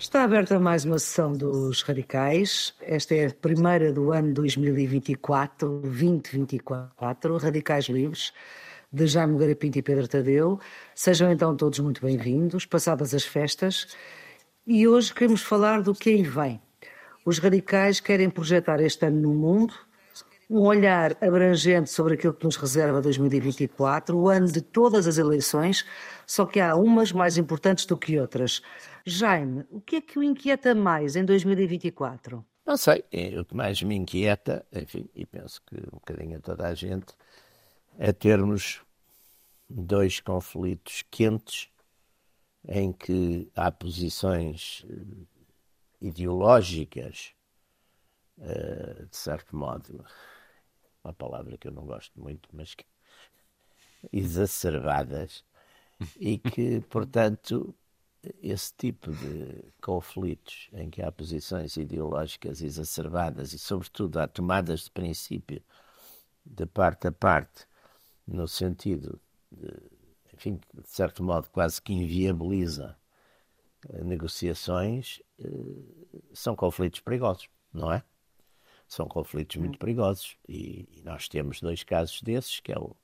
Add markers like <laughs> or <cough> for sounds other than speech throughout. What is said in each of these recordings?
Está aberta mais uma sessão dos Radicais. Esta é a primeira do ano 2024, 2024, Radicais Livres, de Jaime Nogueira Pinto e Pedro Tadeu. Sejam então todos muito bem-vindos, passadas as festas. E hoje queremos falar do que aí vem. Os radicais querem projetar este ano no mundo um olhar abrangente sobre aquilo que nos reserva 2024, o ano de todas as eleições, só que há umas mais importantes do que outras. Jaime, o que é que o inquieta mais em 2024? Não sei, é, o que mais me inquieta, enfim, e penso que um bocadinho a toda a gente, é termos dois conflitos quentes em que há posições eh, ideológicas, eh, de certo modo, uma palavra que eu não gosto muito, mas que <laughs> exacerbadas, <laughs> e que, portanto, esse tipo de conflitos em que há posições ideológicas exacerbadas e, sobretudo, há tomadas de princípio de parte a parte, no sentido de, enfim, de certo modo, quase que inviabiliza eh, negociações, eh, são conflitos perigosos, não é? São conflitos muito perigosos e, e nós temos dois casos desses, que é o,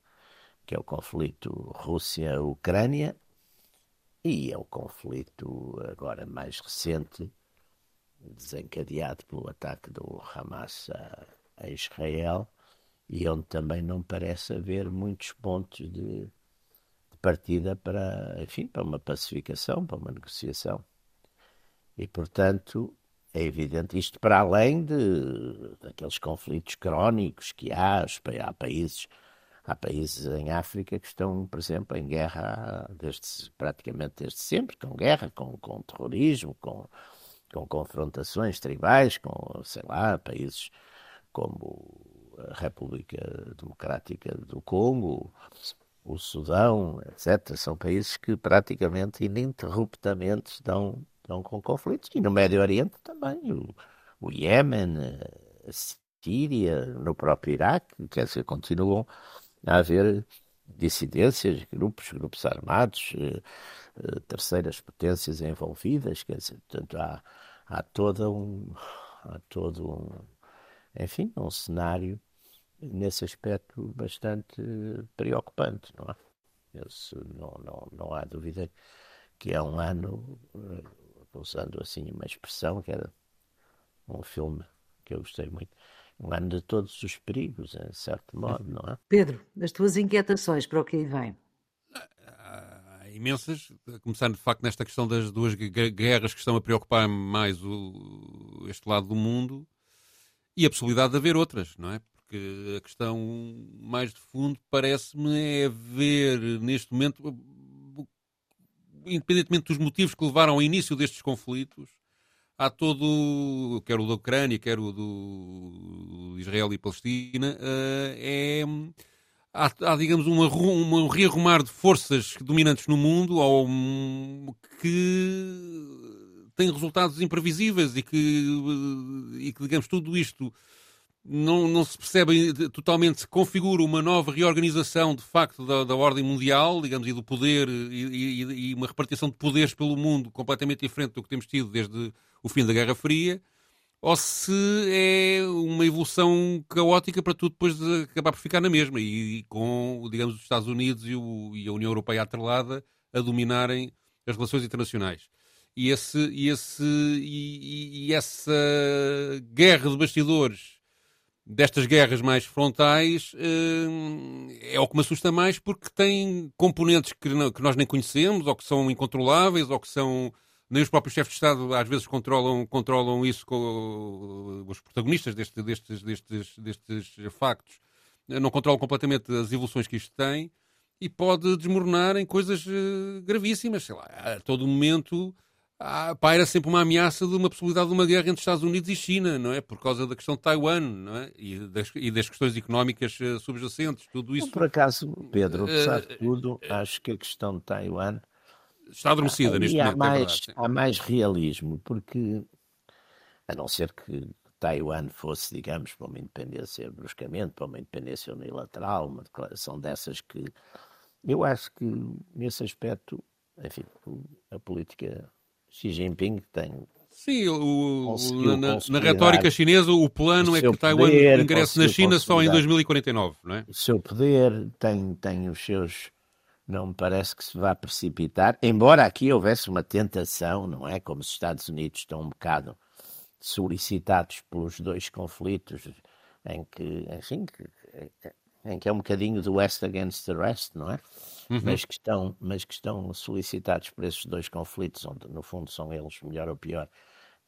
que é o conflito Rússia-Ucrânia e é o conflito agora mais recente, desencadeado pelo ataque do Hamas a, Israel, e onde também não parece haver muitos pontos de, de, partida para, enfim, para uma pacificação, para uma negociação. E, portanto, é evidente, isto para além de, daqueles conflitos crónicos que há, há países Há países em África que estão, por exemplo, em guerra desde, praticamente desde sempre, com guerra, com, com terrorismo, com, com confrontações tribais, com, sei lá, países como a República Democrática do Congo, o Sudão, etc. São países que praticamente ininterruptamente estão, estão com conflitos. E no Médio Oriente também, o, o Iémen, a Síria, no próprio Iraque, quer dizer, continuam a haver dissidências, grupos, grupos armados, eh, eh, terceiras potências envolvidas, quer dizer, portanto há, há todo um, há todo um, enfim, um cenário nesse aspecto bastante preocupante, não é? Isso não, não, não há dúvida que é um ano, eh, usando assim uma expressão que era um filme que eu gostei muito, um ano de todos os perigos, em certo modo, não é? Pedro, as tuas inquietações para o que aí vem? Há imensas, começando de facto nesta questão das duas guerras que estão a preocupar mais o, este lado do mundo e a possibilidade de haver outras, não é? Porque a questão mais de fundo parece-me é ver neste momento, independentemente dos motivos que levaram ao início destes conflitos, há todo, quer o da Ucrânia, quer o do Israel e Palestina, uh, é, há, há, digamos, uma, um rearrumar de forças dominantes no mundo ou, que têm resultados imprevisíveis e que, e que, digamos, tudo isto não, não se percebe totalmente, se configura uma nova reorganização de facto da, da ordem mundial, digamos, e do poder e, e, e, uma repartição de poderes pelo mundo completamente diferente do que temos tido desde o fim da Guerra Fria, ou se é uma evolução caótica para tudo depois de acabar por ficar na mesma e, com, digamos, os Estados Unidos e, o, e a União Europeia atrelada a dominarem as relações internacionais. E, esse, e, esse, e, e essa guerra de bastidores destas guerras mais frontais eh, é o que me assusta mais porque tem componentes que, não, que, nós nem conhecemos, ou que são incontroláveis, ou que são. Nem os próprios chefes de Estado às vezes controlam, controlam isso com os protagonistas deste, destes, destes, destes factos. Não controlam completamente as evoluções que isto tem e pode desmoronar em coisas eh, gravíssimas. Sei lá, a todo momento paira sempre uma ameaça de uma possibilidade de uma guerra entre Estados Unidos e China, não é? Por causa da questão de Taiwan, não é? E das, e das questões económicas uh, subjacentes, tudo isso. por acaso, Pedro, apesar de tudo, uh, acho que a questão de Taiwan está adormecida neste momento. Há é mais, é há mais realismo, porque a não ser que Taiwan fosse, digamos, para uma independência bruscamente, para uma independência unilateral, uma declaração dessas que eu acho que nesse aspecto, enfim, a política Xi Jinping tem. Sim, o, o, na, na, retórica chinesa, o plano é que Taiwan ingresse na China só em 2049, não é? O seu poder tem, tem os seus. Não me parece que se vá precipitar, embora aqui houvesse uma tentação, não é? Como os Estados Unidos estão um bocado solicitados pelos dois conflitos, em que, enfim, em que é um bocadinho do West against the West, não é? Uhum. Mas, que estão, mas que estão solicitados por esses dois conflitos, onde no fundo são eles, melhor ou pior,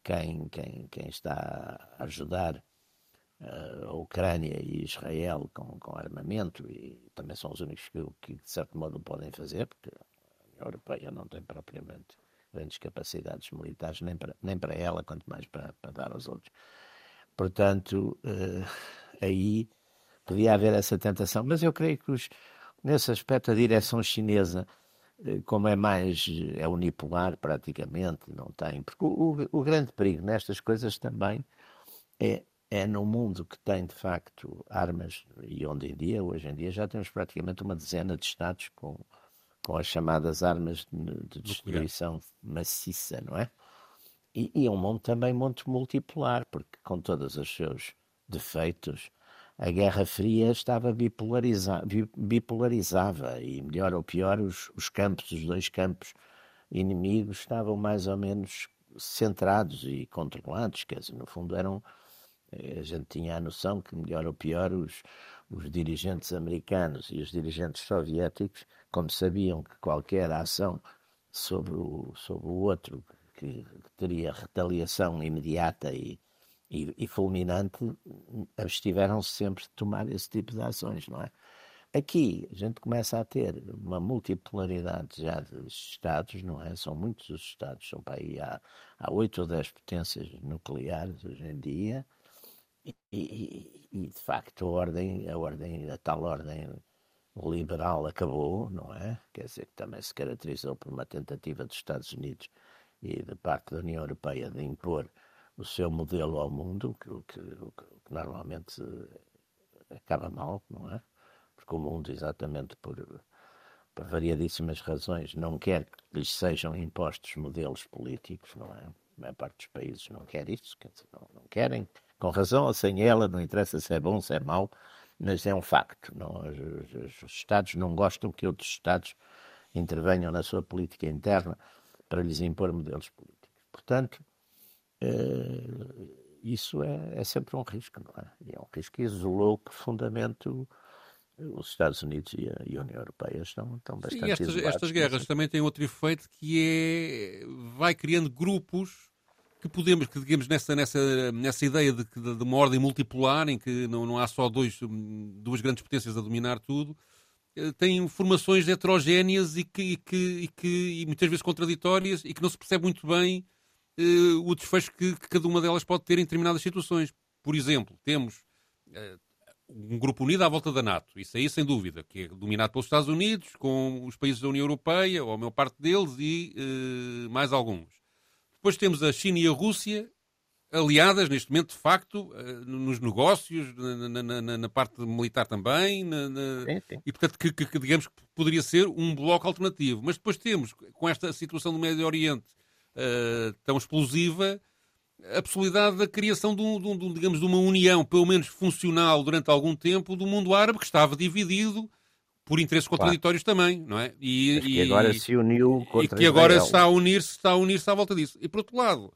quem, quem, quem está a ajudar a Ucrânia e Israel com, com armamento, e também são os únicos que, que de certo modo podem fazer, porque a União Europeia não tem propriamente grandes capacidades militares, nem para, nem para ela, quanto mais para, para dar aos outros. Portanto, uh, aí podia haver essa tentação, mas eu creio que os, nesse aspecto a direção chinesa, uh, como é mais, é unipolar praticamente, não tem, porque o, o, o grande perigo nestas coisas também é, é no mundo que tem de facto armas, e onde em dia, hoje em dia, já temos praticamente uma dezena de Estados com com as chamadas armas de, destruição maciça, não é? E, e é um mundo também muito multipolar, porque com todos os seus defeitos, a Guerra Fria estava bipolariza, bipolarizava e, melhor ou pior, os, os campos, os dois campos inimigos estavam mais ou menos centrados e controlados, quer dizer, no fundo eram a gente tinha a noção que, melhor ou pior, os, os dirigentes americanos e os dirigentes soviéticos, como sabiam que qualquer ação sobre o, sobre o outro que, que teria retaliação imediata e, e, e fulminante, abstiveram-se sempre de tomar esse tipo de ações, não é? Aqui a gente começa a ter uma multipolaridade já de Estados, não é? São muitos os Estados, são para aí há, 8 ou 10 potências nucleares hoje em dia, e, e, de facto a ordem, a ordem, a tal ordem liberal acabou, não é? Quer dizer que também se caracterizou por uma tentativa dos Estados Unidos e da parte da União Europeia de impor o seu modelo ao mundo, que, que, que normalmente acaba mal, não é? Porque o mundo, exatamente por, por variadíssimas razões, não quer que lhes sejam impostos modelos políticos, não é? A maior parte dos países não quer isso, quer dizer, não, não querem com razão ou sem ela, não interessa se é bom, se é mau, mas é um facto. Não, os, os Estados não gostam que outros Estados intervenham na sua política interna para lhes impor modelos políticos. Portanto, eh, isso é, é, sempre um risco, não é? E é um risco que isolou profundamente o, os Estados Unidos e a, e a, União Europeia estão, estão bastante Sim, estas, estas guerras também têm outro efeito que é vai criando grupos que podemos, que digamos, nessa, nessa, nessa ideia de, de, uma ordem multipolar, em que não, não há só dois, duas grandes potências a dominar tudo, eh, tem formações heterogéneas e que, e que, e que e muitas vezes contraditórias e que não se percebe muito bem uh, o desfecho que, que, cada uma delas pode ter em determinadas situações. Por exemplo, temos uh, um grupo unido à volta da NATO, isso aí sem dúvida, que é dominado pelos Estados Unidos, com os países da União Europeia, ou a maior parte deles, e mais alguns. Depois temos a China e a Rússia, aliadas neste momento, de facto, eh, nos negócios, na, na, na parte militar também, na, sim, sim. e portanto, que, que, digamos que poderia ser um bloco alternativo. Mas depois temos, com esta situação do Médio Oriente uh, tão explosiva, a possibilidade da criação de, um, de, um, digamos, de uma união, pelo menos funcional, durante algum tempo, do mundo árabe, que estava dividido por interesses contraditórios claro. também, não é? E, Mas que e, agora se uniu contra E que agora está a unir-se, está a unir-se à volta disso. E por outro lado,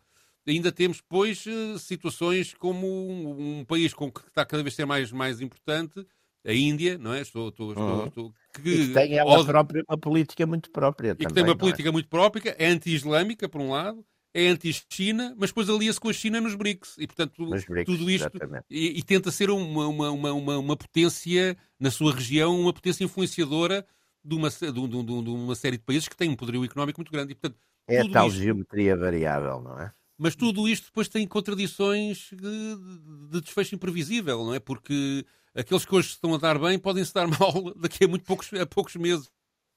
ainda temos depois eh, situações como um, um país com que está cada vez a ser mais, mais importante, a Índia, não é? Estou, estou, estou, uhum. estou que, e que tem ela própria uma política muito própria. E também, que tem uma é? política é? muito própria, é anti-islâmica, por um lado, é anti-China, mas depois alia-se com a China nos BRICS. E, portanto, BRICS, tudo isto. E, e, tenta ser uma, uma, uma, uma, potência, na sua região, uma potência influenciadora de uma, de, de, de uma série de países que têm um poderio económico muito grande. E, portanto, é a tal isto, geometria variável, não é? Mas tudo isto depois tem contradições de, de desfecho imprevisível, não é? Porque aqueles que hoje estão a dar bem podem se dar <laughs> mal daqui a muito poucos, a poucos meses.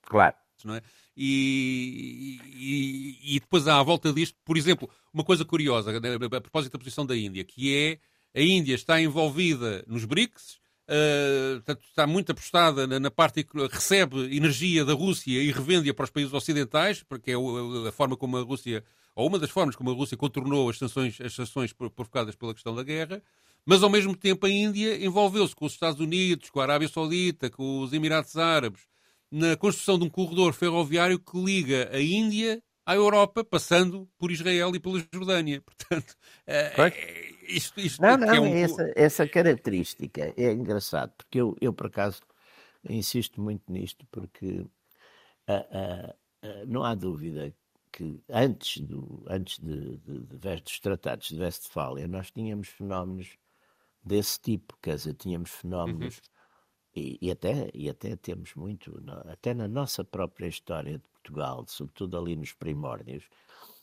Claro. Não é? E, e, e, depois há à volta disto, por exemplo, uma coisa curiosa né, a propósito da posição da Índia, que é a Índia está envolvida nos BRICS, uh, está muito apostada na, na, parte que recebe energia da Rússia e revende-a para os países ocidentais, porque é a, a forma como a Rússia ou uma das formas como a Rússia contornou as sanções, as sanções provocadas pela questão da guerra, mas ao mesmo tempo a Índia envolveu-se com os Estados Unidos, com a Arábia Saudita, com os Emirados Árabes, na construção de um corredor ferroviário que liga a Índia à Europa, passando por Israel e pela Jordânia. <laughs> Portanto, é, isto, isto não, não, é um... essa, essa característica é engraçado, porque eu, eu por acaso insisto muito nisto, porque uh, uh, não há dúvida que antes, do, antes de, de, de, dos tratados de Westfália nós tínhamos fenómenos desse tipo, quer dizer, tínhamos fenómenos uhum. E, e, até, e até temos muito, até na nossa própria história de Portugal, sobretudo ali nos primórdios,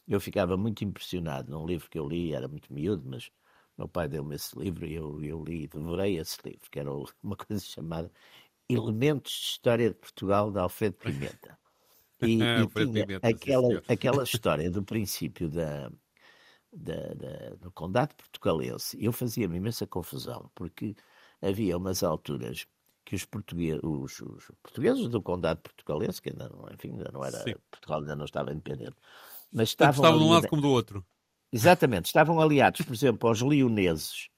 eu ficava muito impressionado num livro que eu li, era muito miúdo, mas meu pai deu-me esse livro e eu, eu li, devorei esse livro, que era <laughs> uma coisa chamada Elementos de História de Portugal de Alfredo Pimenta. E, <laughs> e tinha aquela, aquela <laughs> história do princípio da, da, da, do condado portugalense. Eu fazia-me imensa confusão, porque havia umas alturas que os portugueses, os, os portugueses do condado portugalense, que ainda não, enfim, ainda não era, Sim. Portugal ainda não estava independente, mas estavam, estavam de um lado como do outro. Exatamente, estavam aliados, por exemplo, aos leoneses,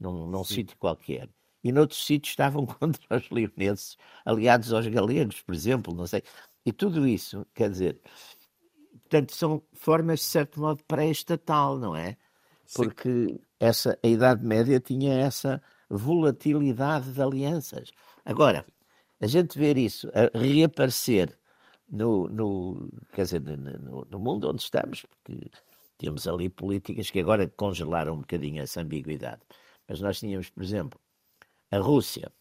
num, num sítio qualquer, e noutros sítios estavam <laughs> contra os leoneses, aliados aos galegos, por exemplo, não sei. E tudo isso, quer dizer, portanto, são formas, de certo modo, pré-estatal, não é? Porque essa, a Idade Média tinha essa volatilidade de alianças. Agora, a gente ver isso a reaparecer no, no, quer dizer, no, no, mundo onde estamos, porque temos ali políticas que agora congelaram um bocadinho essa ambiguidade. Mas nós tínhamos, por exemplo, a Rússia,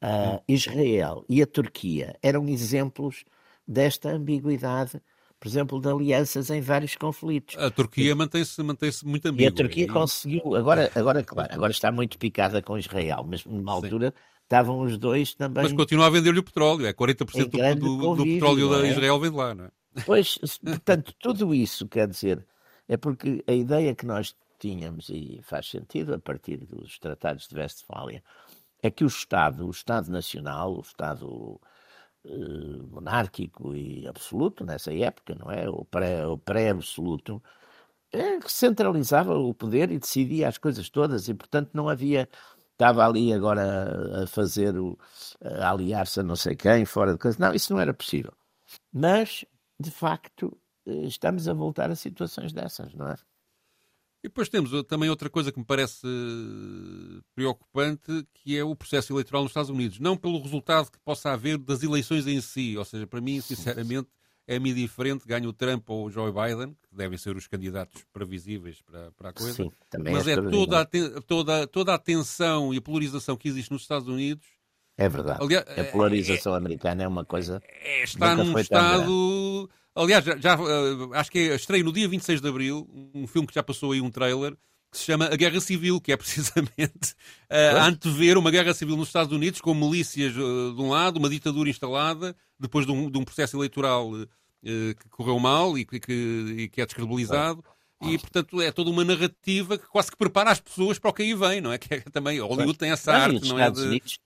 a Israel e a Turquia eram exemplos desta ambiguidade, por exemplo, de alianças em vários conflitos. A Turquia mantém-se mantém muito ambígua. E a Turquia e... conseguiu, agora, agora, claro, agora está muito picada com Israel, mas numa altura Sim. Estavam os dois também. Mas continua a vender-lhe o petróleo, é 40% do, do, do, petróleo da é? Israel vem lá, não é? Pois, <laughs> portanto, tudo isso quer dizer, é porque a ideia que nós tínhamos, e faz sentido a partir dos tratados de Westfália, é que o Estado, o Estado Nacional, o Estado eh, monárquico e absoluto nessa época, não é? O pré-absoluto, pré é, centralizava o poder e decidia as coisas todas e, portanto, não havia. Estava ali agora a fazer o. a aliar-se a não sei quem, fora de coisa. Não, isso não era possível. Mas, de facto, eh, estamos a voltar a situações dessas, não é? E depois temos também outra coisa que me parece preocupante, que é o processo eleitoral nos Estados Unidos. Não pelo resultado que possa haver das eleições em si, ou seja, para mim, sinceramente, é-me diferente, ganha o Trump ou o Joe Biden, que devem ser os candidatos previsíveis para, para a coisa. Sim, também Mas é, é toda a, toda, toda a tensão e a polarização que existe nos Estados Unidos. É verdade. Aliás, a polarização é, americana é uma coisa. É, está num estado Aliás, já, já uh, acho que é, no dia 26 de Abril um filme que já passou aí um trailer que se chama A Guerra Civil, que é <laughs> precisamente uh, a antever uma guerra civil nos Estados Unidos, com milícias uh, de um lado, uma ditadura instalada, depois de um, de um processo eleitoral uh, que correu mal e que, e que é descredibilizado. E, portanto, é toda uma narrativa que quase que prepara as pessoas para o que aí vem, não é? <laughs> Que é também, Hollywood tem essa arte, não é? Unidos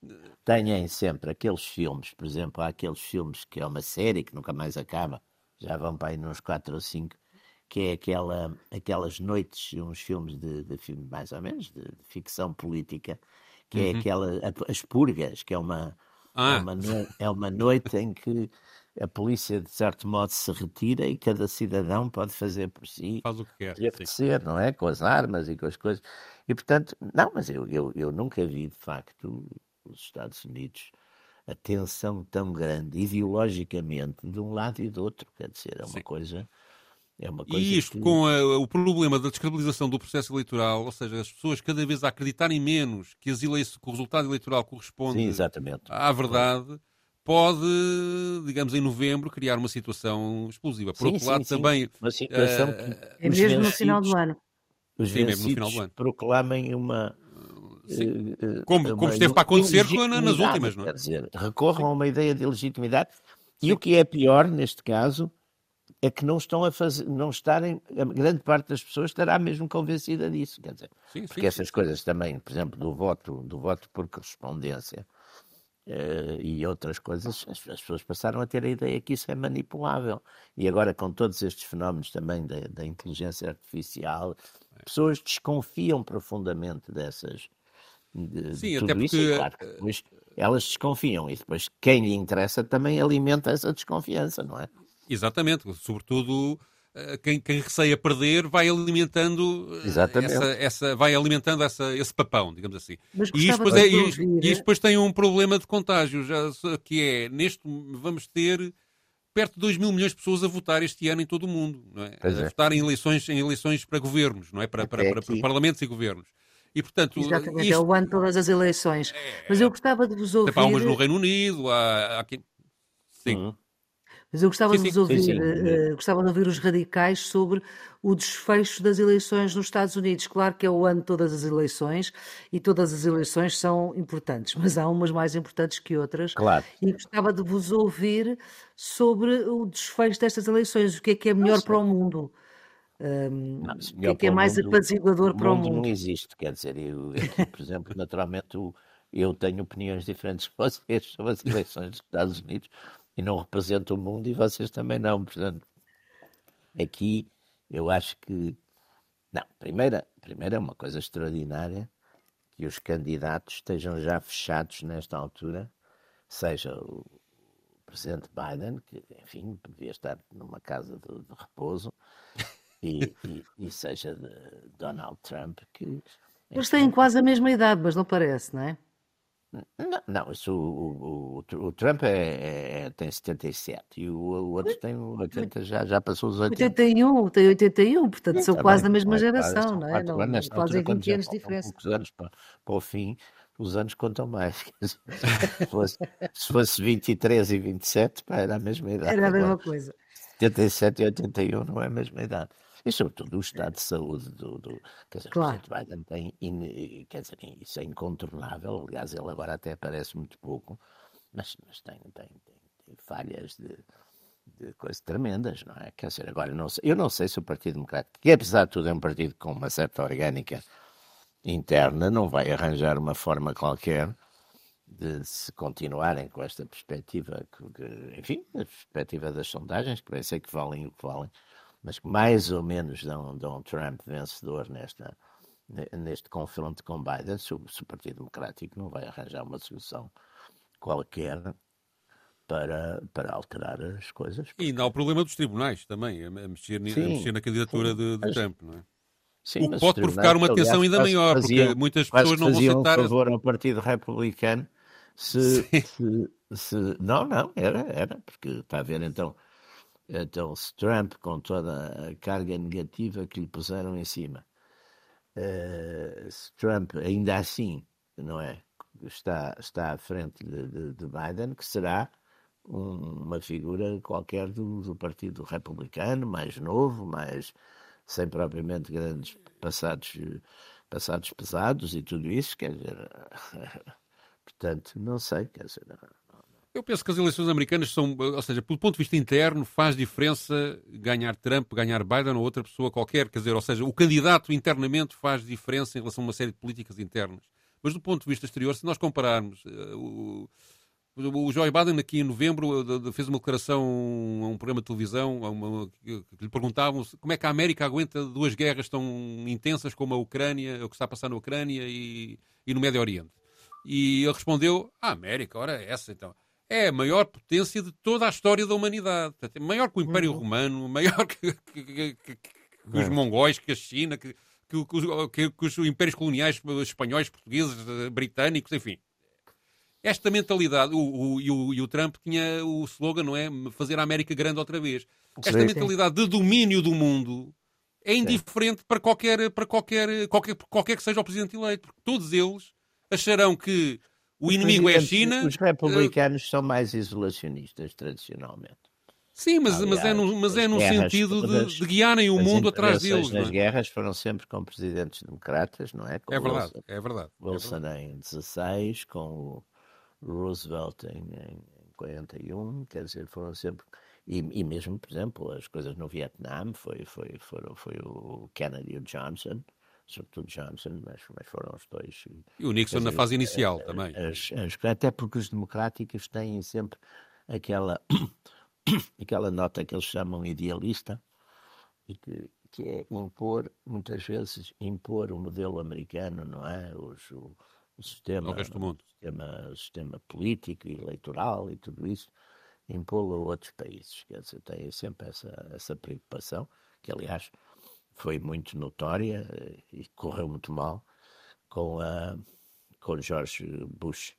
têm sempre aqueles filmes, por exemplo, há aqueles filmes que é uma série que nunca mais acaba, já vão para aí nos quatro ou cinco, que é aquela, aquelas noites, uns filmes de, de filme mais ou menos, de, de ficção política, que é uhum. é aquela, As Purgas, que é uma, ah. é, uma noite, é uma noite em que a polícia, de certo modo, se retira e cada cidadão pode fazer por si. Faz o que quer. Apetecer, não é? Com as armas e com as coisas. E, portanto, não, mas eu, eu, eu nunca vi, de facto, os Estados Unidos a tensão tão grande, ideologicamente, de um lado e do outro. Quer dizer, é uma Sim. coisa. É uma coisa e isto que... com a, o problema da descredibilização do processo eleitoral, ou seja, as pessoas cada vez a acreditarem menos que, as eleições, que o resultado eleitoral corresponde Sim, à verdade, pode, digamos, em novembro, criar uma situação explosiva. Por sim, outro lado, sim, também. Uma situação uh, é mesmo no final do ano. Os sim, mesmo no final do ano. proclamem uma, eh, como, eh, como esteve para acontecer nas últimas, não é? Quer dizer, recorram a uma ideia de legitimidade. Sim. E o que é pior neste caso é que não estão a fazer, não estarem, a grande parte das pessoas estará mesmo convencida disso, quer dizer, sim, porque sim, essas coisas também, por exemplo, do voto, do voto por correspondência, uh, e outras coisas, as, as, pessoas passaram a ter a ideia que isso é manipulável. E agora, com todos estes fenómenos também da, da inteligência artificial, pessoas desconfiam profundamente dessas. De, Sim, de até porque. Isso, claro, depois, elas desconfiam e depois quem lhe interessa também alimenta essa desconfiança, não é? Exatamente, sobretudo eh, quem, quem receia perder vai alimentando eh, essa, essa, vai alimentando essa, esse papão, digamos assim. e isto, depois é, e, e depois tem um problema de contágio, já, que é neste vamos ter perto de 2 mil milhões de pessoas a votar este ano em todo o mundo, não é? a é. votar em eleições, em eleições para governos, não é? Para, para, para, para parlamentos e governos. E, portanto, Exatamente, isto... é o ano de todas as eleições. É... Mas eu gostava de vos ouvir... Há umas no Reino Unido, há... há... Sim. Uhum. Mas eu gostava, sim, de, sim, ouvir, sim, uh, gostava de ouvir os radicais sobre o desfecho das eleições nos Estados Unidos. Claro que é o ano de todas as eleições e todas as eleições são importantes, mas há umas mais importantes que outras. Claro. E gostava de vos ouvir sobre o desfecho destas eleições. O que é que é melhor Nossa. para o mundo? Um, não, o que é, que é mais mundo, apaziguador para o mundo? não existe, quer dizer, eu, aqui, por exemplo, <laughs> naturalmente eu tenho opiniões diferentes de vocês sobre as eleições dos Estados Unidos, e não representa o mundo e vocês também não. Portanto, aqui eu acho que. Não, primeiro, primeiro é uma coisa extraordinária que os candidatos estejam já fechados nesta altura, seja o presidente Biden, que, enfim, devia estar numa casa de, de repouso, <laughs> e, e, e, seja Donald Trump, que. Eles têm quase a mesma idade, mas não parece, não é? Não, não isso, o, o, o Trump é, é, tem 77 e o, o outro tem 80, já, já passou os 80. 81, tem 81, portanto são tá quase da mesma geração, não é? Não, anos, fazem 20 anos de diferença. Poucos anos para, para o fim, os anos contam mais. <laughs> se, fosse, se fosse 23 e 27, pá, era a mesma idade. Era a mesma coisa. 77 e 81 não é a mesma idade. E sobretudo o estado de saúde do, do quer dizer, claro. o Biden tem, in, quer dizer, isso é incontornável, aliás ele agora até aparece muito pouco, mas, mas tem, tem, tem, tem falhas de, de coisas tremendas, não é? Quer dizer, agora não sei, eu não sei se o Partido Democrático, que apesar de tudo é um partido com uma certa orgânica interna, não vai arranjar uma forma qualquer de se continuarem com esta perspectiva, que, enfim, a perspectiva das sondagens, que sei que valem o que valem, mas que mais ou menos dão, dão Trump vencedor nesta, neste confronto com Biden, se o, se o Partido Democrático não vai arranjar uma solução qualquer para, para alterar as coisas. E ainda há o problema dos tribunais também, a mexer, sim, a mexer na candidatura sim, de, de mas, Trump, não é? Sim, o que pode provocar uma tensão ainda maior, faziam, porque muitas pessoas não vão aceitar. Um favor ao Partido Republicano se, <laughs> se, se, Não, não, era, era, porque está a ver então então, se Trump, com toda a carga negativa que lhe puseram em cima, uh, se Trump ainda assim, não é, está, está à frente de, de, de Biden, que será um, uma figura qualquer do, do, Partido Republicano, mais novo, mais sem propriamente grandes passados, passados pesados e tudo isso, quer dizer, <laughs> portanto, não sei, quer dizer, eu penso que as eleições americanas são, ou seja, pelo ponto de vista interno, faz diferença ganhar Trump, ganhar Biden ou outra pessoa qualquer, quer dizer, ou seja, o candidato internamente faz diferença em relação a uma série de políticas internas. Mas do ponto de vista exterior, se nós compararmos uh, o, o Joe Biden aqui em novembro uh, fez uma declaração a um programa de televisão a uma, que lhe perguntavam como é que a América aguenta duas guerras tão intensas como a Ucrânia, o que está a passar na Ucrânia e, e no Médio Oriente. E ele respondeu, a América, ora essa então é a maior potência de toda a história da humanidade. Portanto, é maior que o Império uhum. Romano, maior que, que, que, que os é. mongóis, que a China, que, os impérios coloniais espanhóis, portugueses, eh, britânicos, enfim. Esta mentalidade, o, o, e, o, e o Trump tinha o slogan, não é? Fazer a América grande outra vez. Esta sim, mentalidade sim. de domínio do mundo é indiferente para qualquer, para qualquer, qualquer, qualquer que seja o presidente eleito, porque todos eles acharão que o inimigo é a China. Os republicanos uh... são mais isolacionistas, tradicionalmente. Sim, mas, Aliás, mas é no, mas é no sentido todas, de, de, guiarem o mundo atrás deles. As é? guerras foram sempre com presidentes democratas, não é? Com é verdade, Wilson, é verdade. Wilson é verdade. em 16, com Roosevelt em, em 41, quer dizer, foram sempre. E, e, mesmo, por exemplo, as coisas no Vietnã foi, foi, foram, foi o Kennedy e o Johnson, sobretudo Johnson, mas, mas foram os dois. E o Nixon dizer, na fase inicial também. As, as, até porque os democráticos têm sempre aquela, <coughs> aquela nota que eles chamam idealista, e que, que é impor, muitas vezes, impor o modelo americano, não é? Os, o, o sistema, o sistema, sistema político e eleitoral e tudo isso, impô-lo a outros países. Quer dizer, têm sempre essa, essa preocupação, que aliás foi muito notória eh, e correu muito mal com, a, com George Bush,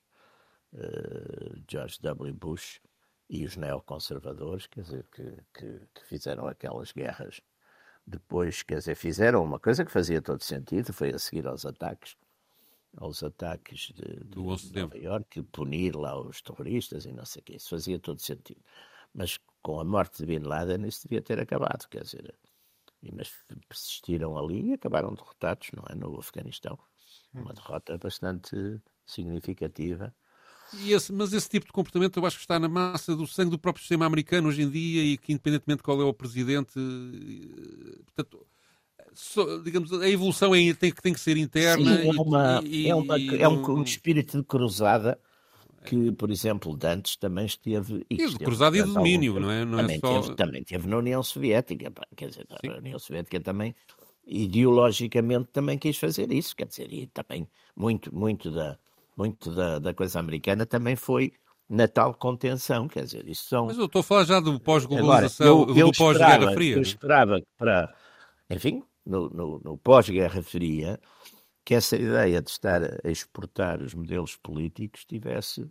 uh, George W. Bush e os neoconservadores, quer dizer, que, que, que, fizeram aquelas guerras. Depois, quer dizer, fizeram uma coisa que fazia todo sentido, foi a seguir aos ataques, aos ataques de, de Do Nova Iorque, punir lá os terroristas e não sei o quê. Isso fazia todo sentido. Mas com a morte de Bin Laden isso devia ter acabado, quer dizer, mas persistiram ali e acabaram derrotados, não é? No Afeganistão. Uma derrota bastante significativa. Esse, mas esse tipo de comportamento eu acho que está na massa do sangue do próprio sistema americano hoje em dia e que, independentemente de qual é o presidente, eh, portanto, so, digamos, a evolução é, tem, tem que ser interna. Sim, é, uma, e, é, uma, e, é um, um espírito de cruzada que, por exemplo, Dantes também esteve. E esteve, cruzado e de domínio, não é? Não também, é só... teve, também teve na União Soviética, quer dizer, Sim. a União Soviética também, ideologicamente, também quis fazer isso, quer dizer, e também muito, muito da, muito da, da coisa americana também foi na tal contenção, quer dizer, isso são... Mas eu estou a falar já do pós-globalização, do pós-Guerra Fria. Eu esperava que para, enfim, no, no, no pós-Guerra Fria, que essa ideia de estar a exportar os modelos políticos tivesse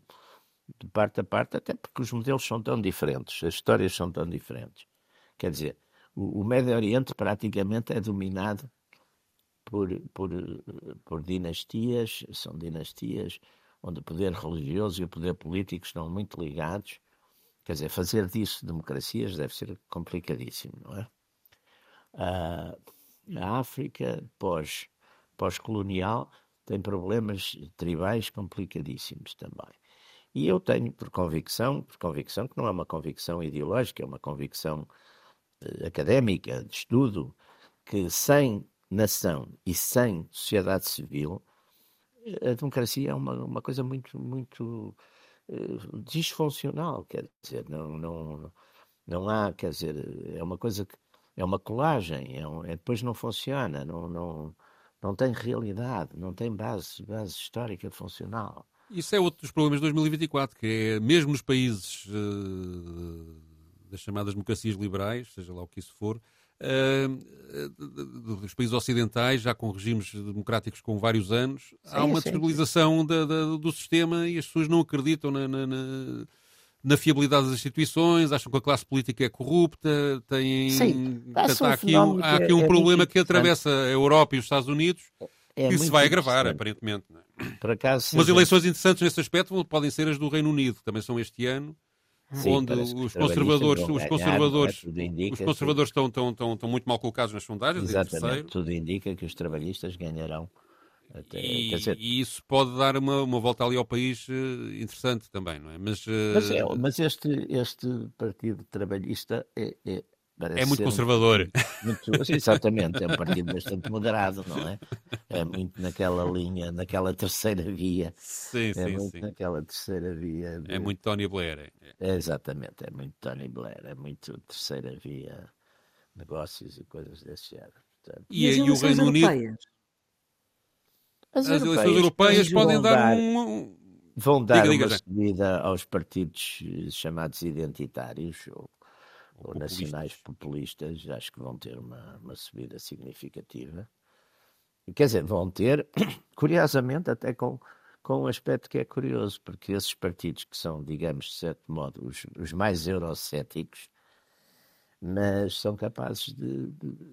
de parte a parte, até porque os modelos são tão diferentes, as histórias são tão diferentes. Quer dizer, o, o Médio Oriente praticamente é dominado por, por, por dinastias, são dinastias onde o poder religioso e o poder político estão muito ligados. Quer dizer, fazer disso democracias deve ser complicadíssimo, não é? Ah, a África, pós pós-colonial tem problemas tribais complicadíssimos também. E eu tenho por convicção, por convicção que não é uma convicção ideológica, é uma convicção uh, académica, de estudo, que sem nação e sem sociedade civil, a democracia é uma, uma coisa muito, muito uh, disfuncional, quer dizer, não, não, não há, quer dizer, é uma coisa que é uma colagem, é, um, é depois não funciona, não, não, não tem realidade, não tem base, base histórica funcional. Isso é outro dos problemas de 2024, que é mesmo nos países uh, das chamadas democracias liberais, seja lá o que isso for, uh, dos países ocidentais, já com regimes democráticos com vários anos, sim, há uma desestabilização da, da, do sistema e as pessoas não acreditam na, na, na na fiabilidade das instituições, acham que a classe política é corrupta, têm. Sim, Portanto, há aqui um, há aqui um é, problema que atravessa a Europa e os Estados Unidos é que se vai agravar, aparentemente. É? Por acaso, Umas eleições interessantes nesse aspecto podem ser as do Reino Unido, que também são este ano. Sim, onde os conservadores, os conservadores, indica, os conservadores estão, estão, estão, estão muito mal colocados nas sondagens. Exatamente, tudo indica que os trabalhistas ganharão até, e, dizer... e, isso pode dar uma, uma volta ali ao país uh, interessante também, não é? Mas, uh... mas, é, mas, este, este Partido Trabalhista é, é, é muito conservador. Muito, exatamente, é um partido bastante moderado, não é? É muito naquela linha, naquela terceira via. Sim, é sim, muito sim. naquela terceira via. De... É muito Tony Blair. É. é. exatamente, é muito Tony Blair, é muito terceira via, negócios e coisas desse género. Portanto, e, e, e o Reino Unido. As, as eleições europeias podem dar, dar um. Vão dar diga, diga, uma subida aos partidos eh, chamados identitários ou, ou, nacionais populistas, acho que vão ter uma, uma subida significativa. Quer dizer, vão ter, <coughs> curiosamente, até com, com um aspecto que é curioso, porque esses partidos que são, digamos, de certo modo, os, os mais eurocéticos, mas são capazes de,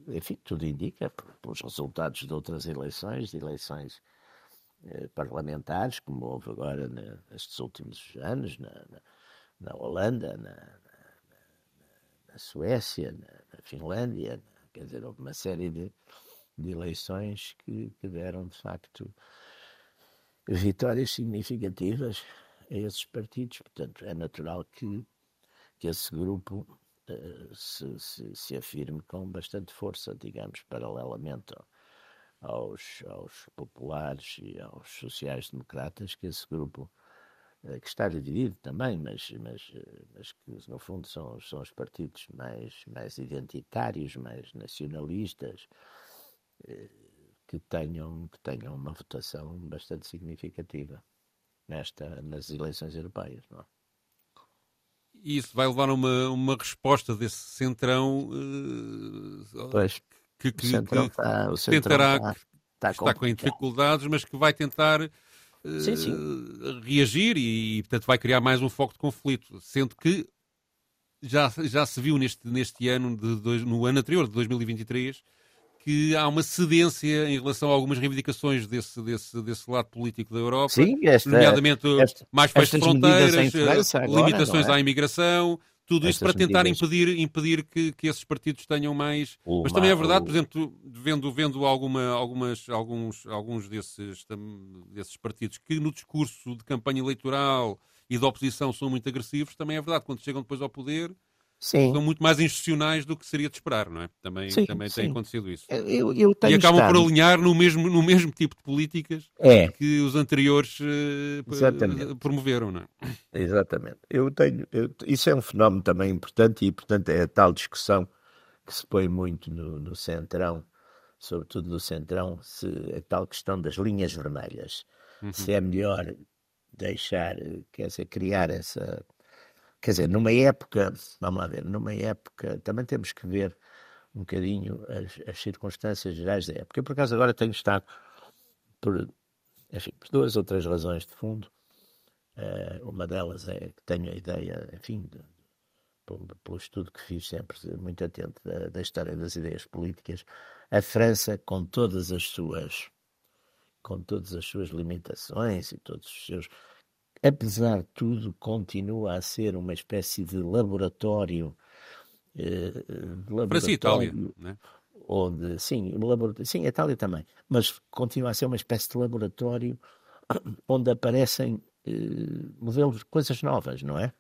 enfim, tudo indica, pelos resultados de outras eleições, de eleições eh, parlamentares, como houve agora nestes últimos anos, na, na, na Holanda, na, na, Suécia, na, Finlândia, quer dizer, houve uma série de, de eleições que, que deram, de facto, vitórias significativas a esses partidos. Portanto, é natural que, que esse grupo se, se, se, afirme com bastante força, digamos, paralelamente ao, aos, aos populares e aos sociais-democratas que esse grupo eh, que está dividido também, mas, mas, eh, mas que no fundo são, são os partidos mais, mais identitários, mais nacionalistas, eh, que tenham, que tenham uma votação bastante significativa nesta, nas eleições europeias. Não é? E isso vai levar a uma, uma resposta desse centrão uh, pois, que, que, centrão que, tá, que tentará, está, está, está com dificuldades, mas que vai tentar sim, sim. Eh, reagir e, portanto, vai criar mais um foco de conflito. Sendo que já, já se viu neste, neste ano, de dois, no ano anterior, de 2023, que há uma cedência em relação a algumas reivindicações desse, desse, desse lado político da Europa, Sim, esta, nomeadamente esta, mais fechas de fronteiras, França, agora, limitações é? à imigração, tudo isto para tentar medidas. impedir, impedir que, que esses partidos tenham mais. O Mas também é verdade, por exemplo, vendo, vendo alguma, algumas, alguns, alguns desses, desses partidos que no discurso de campanha eleitoral e de oposição são muito agressivos, também é verdade, quando chegam depois ao poder Sim. são muito mais institucionais do que seria de esperar, não é? Também, sim, também sim. tem acontecido isso. Eu, eu e acabam estado... por alinhar no mesmo, no mesmo tipo de políticas é. que os anteriores uh, promoveram, não é? Exatamente. Eu tenho, eu, isso é um fenómeno também importante e, portanto, é a tal discussão que se põe muito no, no Centrão, sobretudo no Centrão, se a tal questão das linhas vermelhas. Uhum. Se é melhor deixar, quer dizer, criar essa Quer dizer, numa época, vamos lá ver, numa época, também temos que ver um bocadinho as, as circunstâncias gerais da época. Eu, por acaso, agora tenho estado, por, enfim, por duas ou três razões de fundo. Uh, uma delas é que tenho a ideia, enfim, de, pelo, pelo, estudo que fiz sempre, muito atento da, da história das ideias políticas, a França, com todas as suas com todas as suas limitações e todos os seus apesar de tudo, continua a ser uma espécie de laboratório. Eh, laboratório Para si, Itália, né? onde, sim, laboratório, sim, a Itália também, mas continua a ser uma espécie de laboratório <coughs> onde aparecem eh, modelos, coisas novas, não é?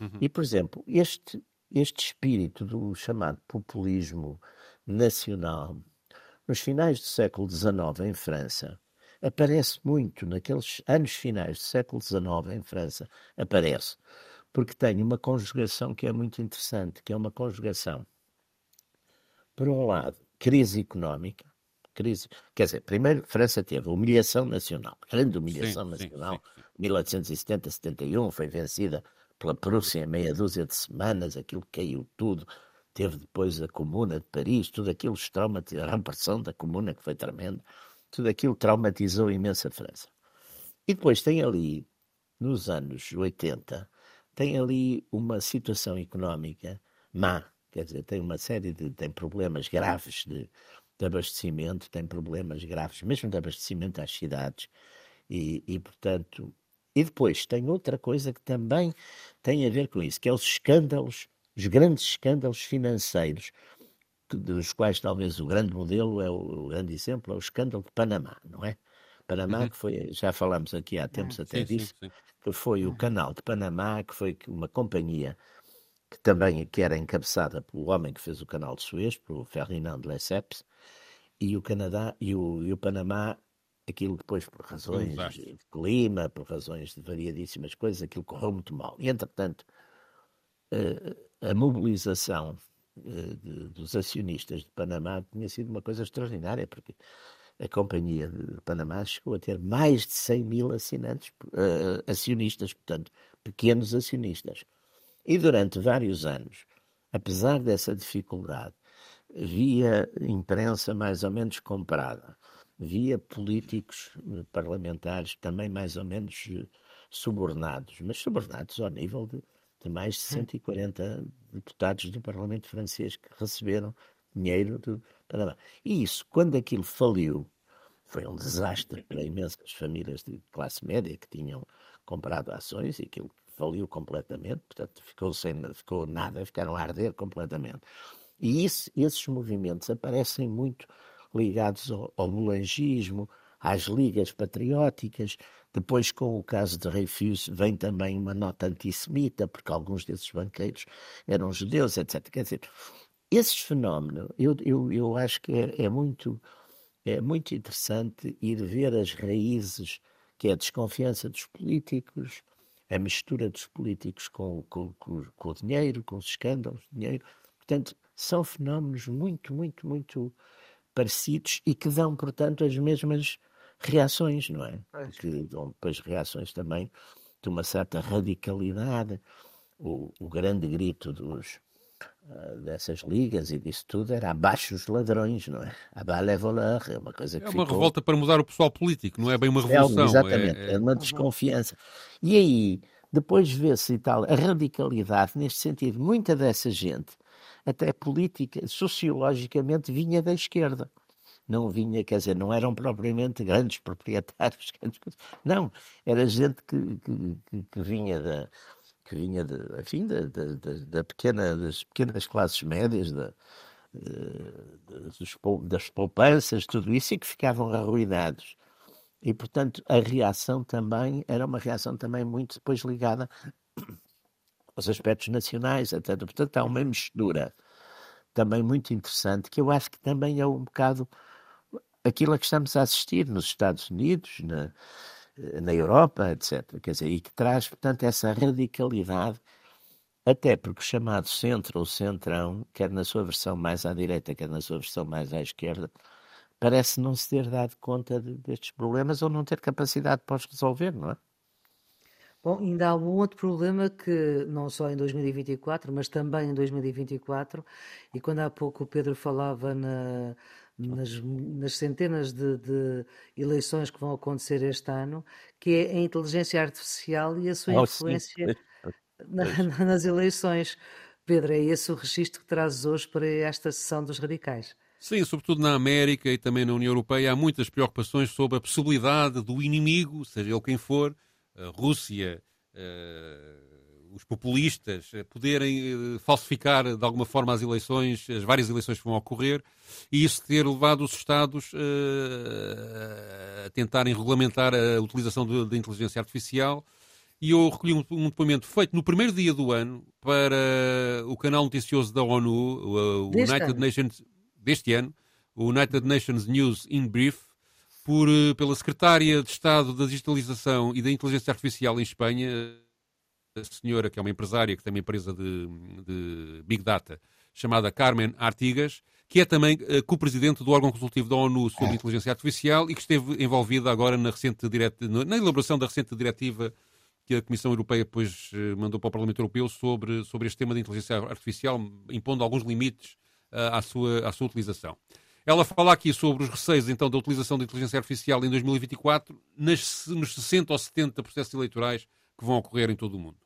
Uhum. E, por exemplo, este, este espírito do chamado populismo nacional, nos finais do século XIX em França, aparece muito naqueles anos finais do século XIX em França, aparece, porque tem uma conjugação que é muito interessante, que é uma conjugação, por um lado, crise económica, crise, quer dizer, primeiro França teve humilhação nacional, grande humilhação sim, nacional, sim, sim, 1870-71, foi vencida pela Prússia em meia dúzia de semanas, aquilo caiu tudo, teve depois a Comuna de Paris, tudo aquilo, os traumas, a repressão da Comuna que foi tremenda, tudo aquilo traumatizou imenso a França. E depois tem ali, nos anos 80, tem ali uma situação económica má, quer dizer, tem uma série de tem problemas graves de, de abastecimento, tem problemas graves mesmo de abastecimento às cidades e, e, portanto, e depois tem outra coisa que também tem a ver com isso, que é os escândalos, os grandes escândalos financeiros dos quais talvez o grande modelo é o, o, grande exemplo é o escândalo de Panamá, não é? Panamá uhum. que foi, já falamos aqui há tempos ah, até sim, disso, sim, sim. que foi o uhum. canal de Panamá, que foi uma companhia que também que era encabeçada pelo homem que fez o canal de Suez, pelo Ferdinand Lesseps, e o Canadá e o, e o Panamá, aquilo depois por razões de clima, por razões de variadíssimas coisas, aquilo correu muito mal. E entretanto, eh, a mobilização de, dos acionistas de Panamá tinha sido uma coisa extraordinária, porque a Companhia de Panamá chegou a ter mais de 100 mil assinantes, uh, acionistas, portanto, pequenos acionistas. E durante vários anos, apesar dessa dificuldade, via imprensa mais ou menos comprada, via políticos eh, parlamentares também mais ou menos subornados, mas subornados ao nível de de mais de 140 deputados do Parlamento francês que receberam dinheiro do Panamá. E isso, quando aquilo faliu, foi um desastre para imensas famílias de classe média que tinham comprado ações e aquilo faliu completamente, portanto ficou sem ficou nada, ficaram a arder completamente. E isso, esses movimentos aparecem muito ligados ao, ao às ligas patrióticas, depois, com o caso de Reifus, vem também uma nota antissemita, porque alguns desses banqueiros eram judeus, etc. Quer dizer, esses fenómenos, eu, eu, eu acho que é, é muito é muito interessante ir ver as raízes, que é a desconfiança dos políticos, a mistura dos políticos com, com, com, com o dinheiro, com os escândalos de dinheiro. Portanto, são fenómenos muito, muito, muito parecidos e que dão, portanto, as mesmas reações, não é? Que dão depois reações também de uma certa radicalidade. O, o grande grito dos, uh, dessas ligas e disso tudo era abaixo os ladrões, não é? Abaixo é voleur, é uma coisa que É uma ficou... revolta para mudar o pessoal político, não é bem uma É, revolução. exatamente, é- é, é- uma desconfiança. E aí, depois vê-se e tal, a radicalidade, neste sentido, muita dessa gente, até política, sociologicamente, vinha da esquerda. Não vinha, quer dizer, não eram propriamente grandes proprietários, <laughs> grandes não, era gente que, que, que- vinha da que vinha de, enfim, da, da, da- pequena, das pequenas classes médias, da, eh, das poupanças, tudo isso, e que ficavam arruinados. E, portanto, a reação também era uma reação também muito depois ligada <coughs> aos aspectos nacionais, etc. Portanto, há uma mistura também muito interessante, que eu acho que também é um bocado aquilo a que estamos a assistir nos Estados Unidos, na, na Europa, etc. Quer dizer, e que traz, portanto, essa radicalidade, até porque o chamado centro ou centrão, quer na sua versão mais à direita, quer na sua versão mais à esquerda, parece não se ter dado conta de- destes problemas ou não ter capacidade para os resolver, não é? Bom, ainda há um outro problema que não só em 2024, mas também em 2024, e quando há pouco o Pedro falava na- nas, nas centenas de, de eleições que vão acontecer este ano, que é a inteligência artificial e a sua Oh, influência na- nas eleições. Pedro, é esse o registro que trazes hoje para esta sessão dos radicais? Sim, sobretudo na América e também na União Europeia, há muitas preocupações sobre a possibilidade do inimigo, seja ele quem for, a Rússia, eh, os populistas, eh, poderem eh, falsificar de alguma forma as eleições, as várias eleições que vão ocorrer, e isso ter levado os Estados eh, a tentarem regulamentar a utilização da inteligência artificial. E eu recolhi um, depoimento feito no primeiro dia do ano para o canal noticioso da ONU, o, Deste United ano? Nations, deste ano, o United Nations News in Brief, por, eh, pela secretária de Estado da Digitalização e da Inteligência Artificial em Espanha, senhora que é uma empresária que tem uma empresa de, de Big Data chamada Carmen Artigas, que é também eh, co-presidente do órgão consultivo da ONU sobre inteligência artificial e que esteve envolvida agora na, recente direta, na elaboração da recente diretiva que a Comissão Europeia depois eh, mandou para o Parlamento Europeu sobre, sobre este tema da inteligência artificial, impondo alguns limites ah, à, sua, à sua utilização. Ela fala aqui sobre os receios então da utilização da inteligência artificial em 2024 nas, nos 60 ou 70 processos eleitorais que vão ocorrer em todo o mundo.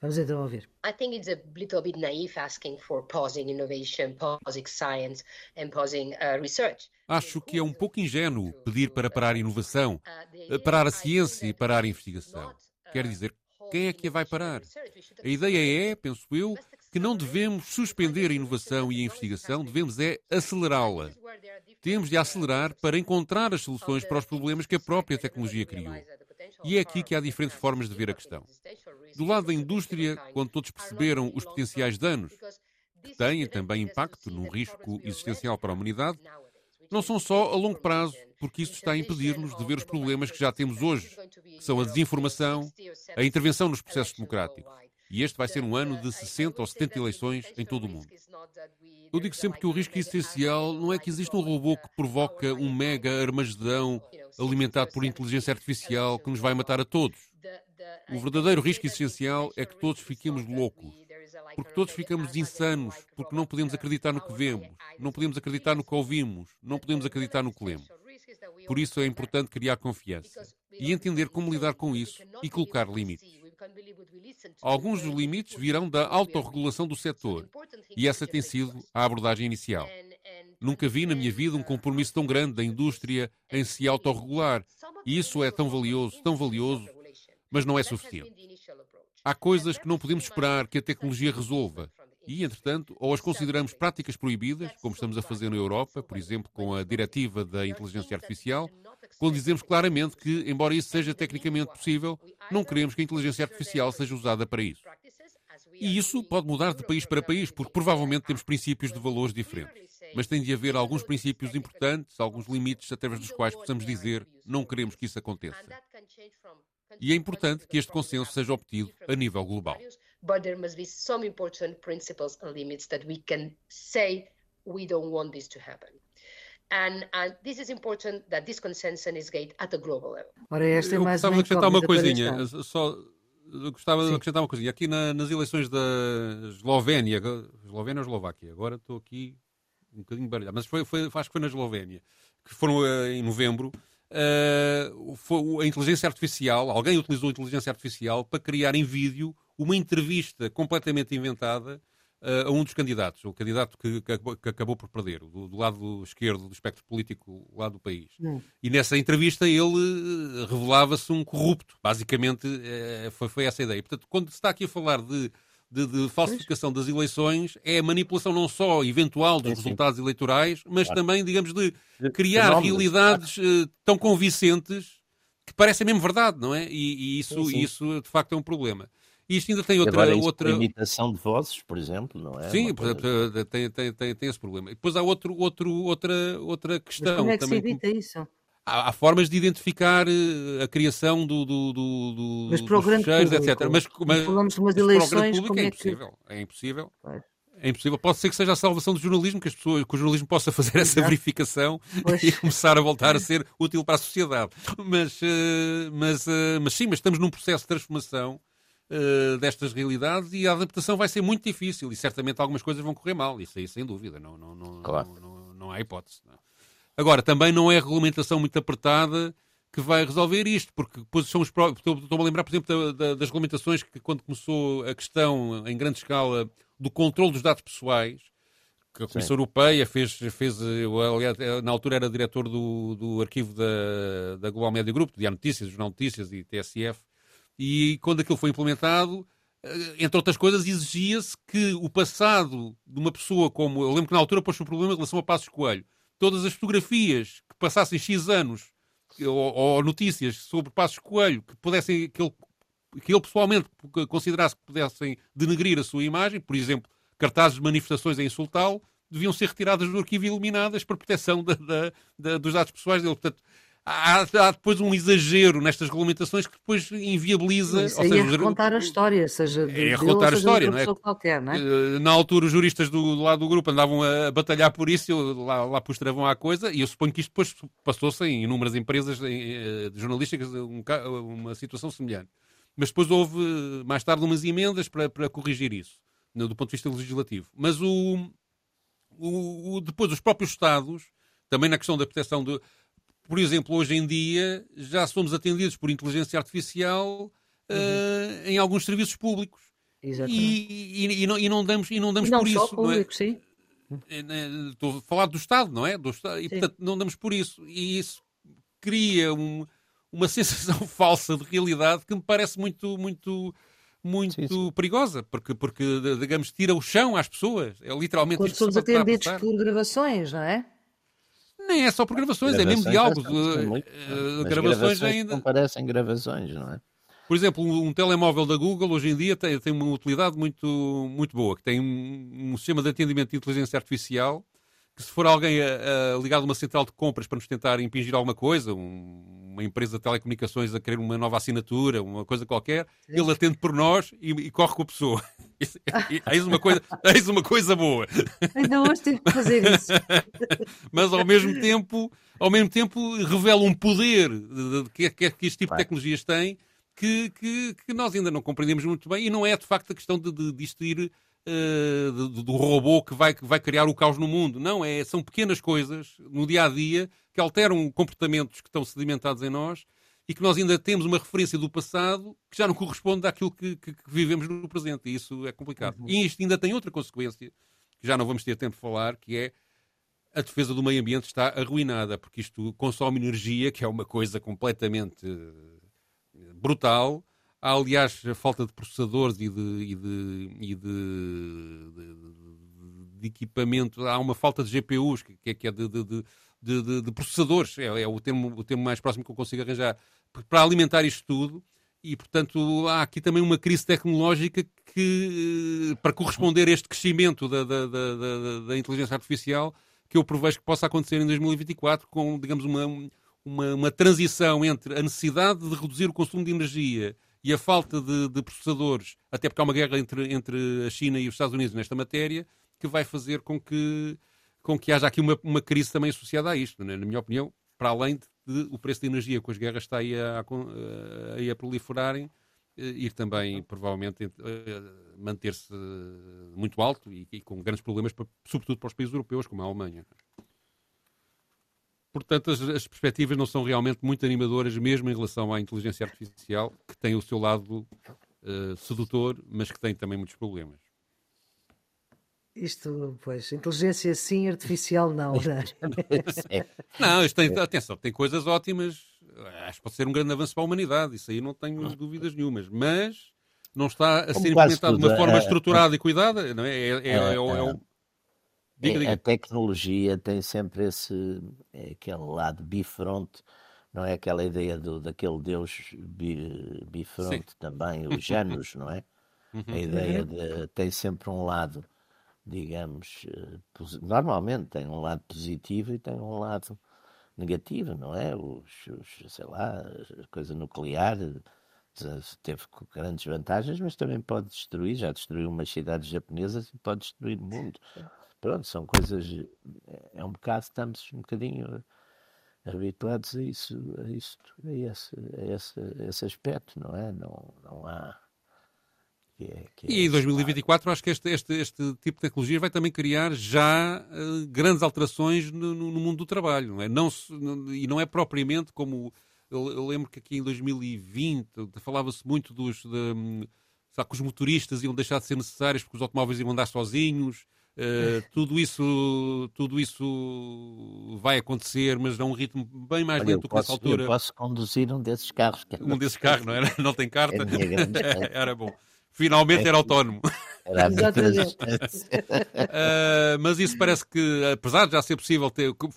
Vamos então ouvir. I think it's a little bit naive asking for pausing innovation, pausing science, and pausing uh, research. Acho que é um pouco ingênuo pedir para parar a inovação, eh, parar a ciência e parar a investigação. Quer dizer, quem é que a vai parar? A ideia é, penso eu, que não devemos suspender a inovação e a investigação, devemos é acelerá-la. Temos de acelerar para encontrar as soluções para os problemas que a própria tecnologia criou. E é aqui que há diferentes formas de ver a questão. Do lado da indústria, quando todos perceberam os potenciais danos, que têm também impacto num risco existencial para a humanidade, não são só a longo prazo, porque isso está a impedir-nos de ver os problemas que já temos hoje, que são a desinformação, a intervenção nos processos democráticos. E este vai ser um ano de 60 ou 70 eleições em todo o mundo. Eu digo sempre que o risco essencial não é que exista um robô que provoca um mega armagedão alimentado por inteligência artificial que nos vai matar a todos. O verdadeiro risco essencial é que todos fiquemos loucos, porque todos ficamos insanos, porque não podemos acreditar no que vemos, não podemos acreditar no que ouvimos, não podemos acreditar no que lemos. Por isso é importante criar confiança e entender como lidar com isso e colocar limites. Alguns dos limites virão da autorregulação do setor e essa tem sido a abordagem inicial. Nunca vi na minha vida um compromisso tão grande da indústria em se autorregular e isso é tão valioso, tão valioso, mas não é suficiente. Há coisas que não podemos esperar que a tecnologia resolva. E, entretanto, ou as consideramos práticas proibidas, como estamos a fazer na Europa, por exemplo, com a diretiva da inteligência artificial, quando dizemos claramente que, embora isso seja tecnicamente possível, não queremos que a inteligência artificial seja usada para isso. E isso pode mudar de país para país, porque provavelmente temos princípios de valores diferentes. mas tem de haver alguns princípios importantes, alguns limites através dos quais possamos dizer não queremos que isso aconteça. E é importante que este consenso seja obtido a nível global. But there must be some important principles and limits that we can say we don't want this to happen. And, and this is important that this consensus is gained at a global level. Ora, esta é mais gostava de acrescentar uma coisinha, só gostava Sim. de acrescentar uma coisinha. Aqui na, nas eleições da Eslovénia, Eslovénia ou Eslováquia, agora estou aqui um bocadinho baralhado, mas foi, foi, acho que foi na Eslovénia, que foram uh, em novembro. Uh, foi a inteligência artificial, alguém utilizou a inteligência artificial para criar em vídeo uma entrevista completamente inventada uh, a um dos candidatos, o candidato que, que, que acabou por perder, do, do, lado esquerdo do espectro político lá do país. Não. E nessa entrevista ele uh, revelava-se um corrupto. Basicamente uh, foi, foi essa a ideia. Portanto, quando se está aqui a falar de de, de, falsificação das eleições é a manipulação não só eventual dos sim, resultados sim. eleitorais, mas claro. também, digamos, de criar realidades claro. uh, tão convincentes que parecem mesmo verdade, não é? E, e isso, sim, isso, de facto, é um problema. E isto ainda tem outra. Agora, outra... imitação de vozes, por exemplo, não é? Sim, coisa... tem, tem, tem, tem esse problema. E depois há outro, outro, outra, outra questão. Mas como é que também, se evita isso? Há, há, formas de identificar eh, a criação do, do, do, do mas para o grande fecheiros, etc. Mas, mas, falamos de umas eleições, público, é, é impossível. Que... É impossível. É impossível. Pode ser que seja a salvação do jornalismo, que, as pessoas, que o jornalismo possa fazer essa Exato. verificação pois. <laughs> e começar a voltar a ser útil para a sociedade. Mas, eh, mas, eh, mas sim, mas estamos num processo de transformação uh, destas realidades e a adaptação vai ser muito difícil e certamente algumas coisas vão correr mal, isso aí sem dúvida, não, não, não, claro. não, não, não, há hipótese. Não. Agora, também não é a regulamentação muito apertada que vai resolver isto, porque depois são os Estou-me a lembrar, por exemplo, da, da, das regulamentações que, quando começou a questão em grande escala do controle dos dados pessoais, que a Comissão Sim. Europeia fez, fez aliás, na altura era diretor do, do arquivo da, da Global Media Group, de Notícias, Jornal Notícias e TSF, e quando aquilo foi implementado, eh, entre outras coisas, exigia-se que o passado de uma pessoa como. Eu lembro que na altura pôs o problema em relação a Passos Coelho. Todas as fotografias que passassem X anos ou, ou notícias sobre Passos Coelho que pudessem. Que ele, que ele pessoalmente considerasse que pudessem denegrir a sua imagem, por exemplo, cartazes de manifestações a insultá-lo, deviam ser retiradas do arquivo e eliminadas para proteção da, da, da, dos dados pessoais dele. Portanto, há, há, depois um exagero nestas regulamentações que depois inviabiliza. Isso ou seja, é recontar a história, seja de é recontar a história, não é? Qualquer, não é? Eh, na altura, os juristas do, do, lado do grupo andavam a batalhar por isso, lá, lá pus travão à coisa, e eu suponho que isto depois passou-se em inúmeras empresas eh, jornalísticas um, uma situação semelhante. Mas depois houve, mais tarde, umas emendas para, para corrigir isso, do ponto de vista legislativo. Mas o, o, o depois, os próprios Estados, também na questão da proteção do por exemplo, hoje em dia já somos atendidos por inteligência artificial uhum. uh, em alguns serviços públicos. Exatamente. E, e, e, não, e não damos, e não damos não por só isso. Público, não é? sim. Né, estou a falar do Estado, não é? Do Estado, e portanto não damos por isso. E isso cria um, uma <laughs> sensação falsa de realidade que me parece muito, muito, muito sim, sim. perigosa, porque, porque, digamos, tira o chão às pessoas. É literalmente Quando somos atendidos por gravações, não é? Nem é só por gravações, gravações é mesmo diálogos. Uh, gravações, ainda. Não parecem gravações, não é? Por exemplo, um, um, telemóvel da Google hoje em dia tem, tem uma utilidade muito, muito boa, que tem um, um sistema de atendimento de inteligência artificial que se for alguém a, a ligado a uma central de compras para nos tentar impingir alguma coisa, um, uma empresa de telecomunicações a querer uma nova assinatura, uma coisa qualquer, Sim. ele atende por nós e, e corre com a pessoa. <laughs> eis, uma coisa, eis uma coisa boa. Ainda hoje tive que fazer isso. <laughs> Mas ao mesmo tempo, ao mesmo tempo revela um poder de, de, que, que, que este tipo de tecnologias têm que, que, que, nós ainda não compreendemos muito bem e não é de facto a questão de, de, de isto ir uh, do, do, robô que vai, que vai criar o caos no mundo. Não, é, são pequenas coisas no dia a dia que alteram comportamentos que estão sedimentados em nós e que nós ainda temos uma referência do passado que já não corresponde àquilo que, que, que vivemos no presente. E isso é complicado. Uhum. E isto ainda tem outra consequência, que já não vamos ter tempo de falar, que é a defesa do meio ambiente está arruinada, porque isto consome energia, que é uma coisa completamente eh, brutal, Há, aliás, a falta de processadores e de, e de, e de, de, de equipamento. Há uma falta de GPUs, que, é, que é de, processadores. É, é, o, termo, o termo mais próximo que eu consigo arranjar. Para alimentar isto tudo. E, portanto, há aqui também uma crise tecnológica que, para corresponder a este crescimento da, da, da, da inteligência artificial, que eu prevejo que possa acontecer em 2024 com, digamos, uma, uma, uma transição entre a necessidade de reduzir o consumo de energia e a falta de, de, processadores, até porque há uma guerra entre, entre a China e os Estados Unidos nesta matéria, que vai fazer com que, com que haja aqui uma, uma crise também associada a isto. Né? Na minha opinião, para além de, de, o preço da energia com as guerras está aí a, a, a proliferarem, eh, ir também, provavelmente, eh, manter-se muito alto e, e, com grandes problemas, para, sobretudo para os países europeus, como a Alemanha. Portanto, as, as, perspectivas não são realmente muito animadoras, mesmo em relação à inteligência artificial, que tem o seu lado uh, sedutor, mas que tem também muitos problemas. Isto, pois, inteligência sim, artificial não. Não, é? <laughs> <laughs> não isto tem, atenção, tem coisas ótimas. Acho que pode ser um grande avanço para a humanidade, isso aí não tenho dúvidas nenhumas. Mas não está a ser implementado de uma forma estruturada e cuidada. Não é? É, é, é, é, o, Diga, diga. A tecnologia tem sempre esse é aquele lado bifronte, não é aquela ideia do, daquele deus bi, bifronte Sim. <laughs> também, o Janus, não é? Uhum. A ideia de tem sempre um lado, digamos, eh, normalmente tem um lado positivo e tem um lado negativo, não é? Os, os sei lá, a coisa nuclear teve grandes vantagens, mas também pode destruir, já destruiu umas cidades japonesas e pode destruir o mundo pronto, são coisas. É um bocado, estamos um bocadinho habituados a isso, a isso, a esse, a esse, a esse aspecto, não é? Não, não há. Que é, que é e em 2024 acho que este, este, este tipo de tecnologia vai também criar já uh, grandes alterações no, no, mundo do trabalho, não é? Não, e não é propriamente como eu, eu lembro que aqui em 2020 falava-se muito dos de, hum, sabe, que os motoristas iam deixar de ser necessários porque os automóveis iam andar sozinhos Uh, tudo isso tudo isso vai acontecer, mas a um ritmo bem mais Olha, lento que nessa altura. Eu posso conduzir um desses carros. É um desses carros, não era? <laughs> Não tem carta? É <laughs> era bom. Finalmente é, <laughs> era autónomo. Era uh, mas isso parece que, apesar de já ser possível ter, por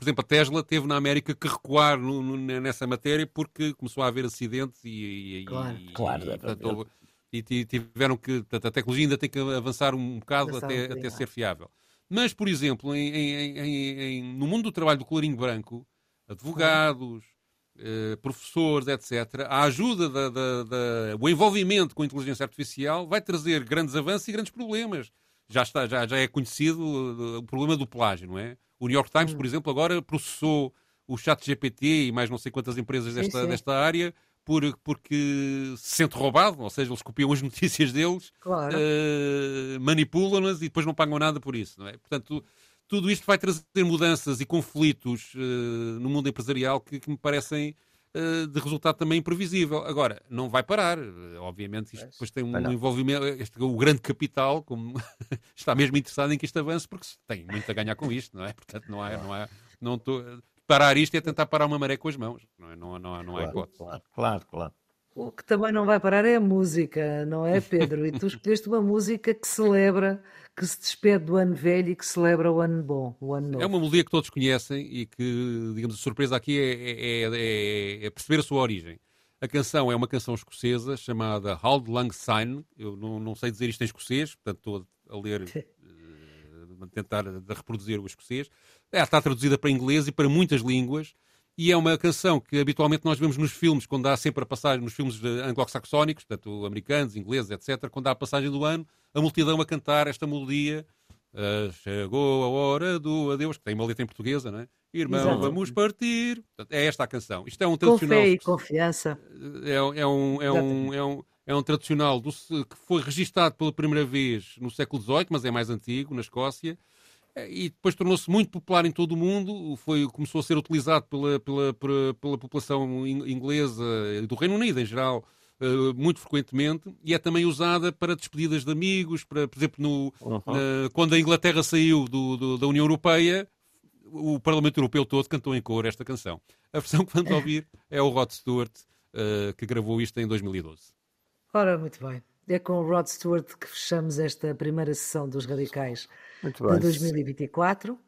exemplo, a Tesla teve na América que recuar no, no, nessa matéria porque começou a haver acidentes e, e claro, e, claro, e, portanto, e tiveram que. Portanto, a tecnologia ainda tem que avançar um bocado até, um até ser fiável. Mas, por exemplo, em, em, em, no mundo do trabalho do colorinho branco, advogados, eh, professores, etc., a ajuda, da, da, da, o envolvimento com a inteligência artificial vai trazer grandes avanços e grandes problemas. Já, está, já, já é conhecido uh, o problema do plágio, não é? O New York Times, hum. por exemplo, agora processou o chat GPT e mais não sei quantas empresas desta, sim, sim. desta área por, porque se sente roubado, ou seja, eles copiam as <laughs> notícias deles, claro. uh, manipulam-nas e depois não pagam nada por isso. Não é? Portanto, tudo isto vai trazer mudanças e conflitos uh, no mundo empresarial que, que me parecem uh, de resultado também imprevisível. Agora, não vai parar. Obviamente, isto depois tem um envolvimento. Este, o grande capital como <laughs> está mesmo interessado em que isto avance, porque tem muito a ganhar com isto, não é? Portanto, não há. Não há não tô, parar isto é tentar parar uma maré com as mãos. Não, é, não, não, não é hipótese. Claro, claro, claro. O que também não vai parar é a música, não é, Pedro? E tu <laughs> escolheste uma música que celebra, que se despede do ano velho e que celebra o ano bom, o ano novo. É uma melodia que todos conhecem e que, digamos, a surpresa aqui é, é, é, é perceber a sua origem. A canção é uma canção escocesa chamada Hald Lang Syne. Eu não, não sei dizer isto em escocês, portanto estou a ler tentar reproduzir o escocês. Ela está traduzida para inglês e para muitas línguas. E é uma canção que habitualmente nós vemos nos filmes, quando há sempre a passagem, nos filmes anglo-saxónicos, portanto, americanos, ingleses, etc., quando há a passagem do ano, a multidão a cantar esta melodia. Uh, chegou a hora do adeus, que tem uma letra em portuguesa, não é? Irmão, Exato. vamos partir. Portanto, é esta a canção. Isto é um tradicional. Com fé e confiança. É, é, um, é, um, é, um, é um tradicional do, que foi registado pela primeira vez no século XVIII, mas é mais antigo, na Escócia, eh, e depois tornou-se muito popular em todo o mundo, foi, começou a ser utilizado pela, pela, pela, pela população inglesa e do Reino Unido em geral, Uh, muito frequentemente e é também usada para despedidas de amigos, para, por exemplo, no, uhum. uh, quando a Inglaterra saiu do, do, da União Europeia, o Parlamento Europeu todo cantou em cor esta canção. A versão que vamos <laughs> ouvir é o Rod Stewart, uh, que gravou isto em 2012. Ora, muito bem. É com o Rod Stewart que fechamos esta primeira sessão dos Radicais de 2024.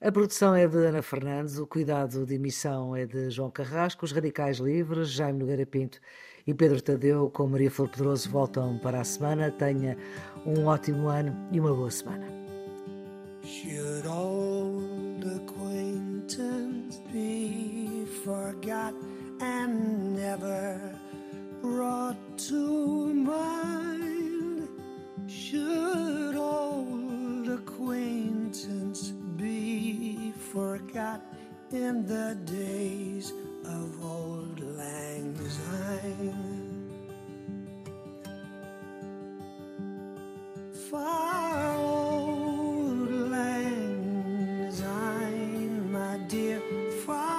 A produção é de Ana Fernandes, o cuidado de emissão é de João Carrasco, os Radicais Livres, Jaime Nogueira Pinto e Pedro Tadeu, com Maria Flor Pedroso, voltam para a semana. Tenha um ótimo ano e uma boa semana. Should old acquaintance be forgot and never brought to mind should old acquaintance be forgot in the days of old lang syne? Far old lang syne my dear far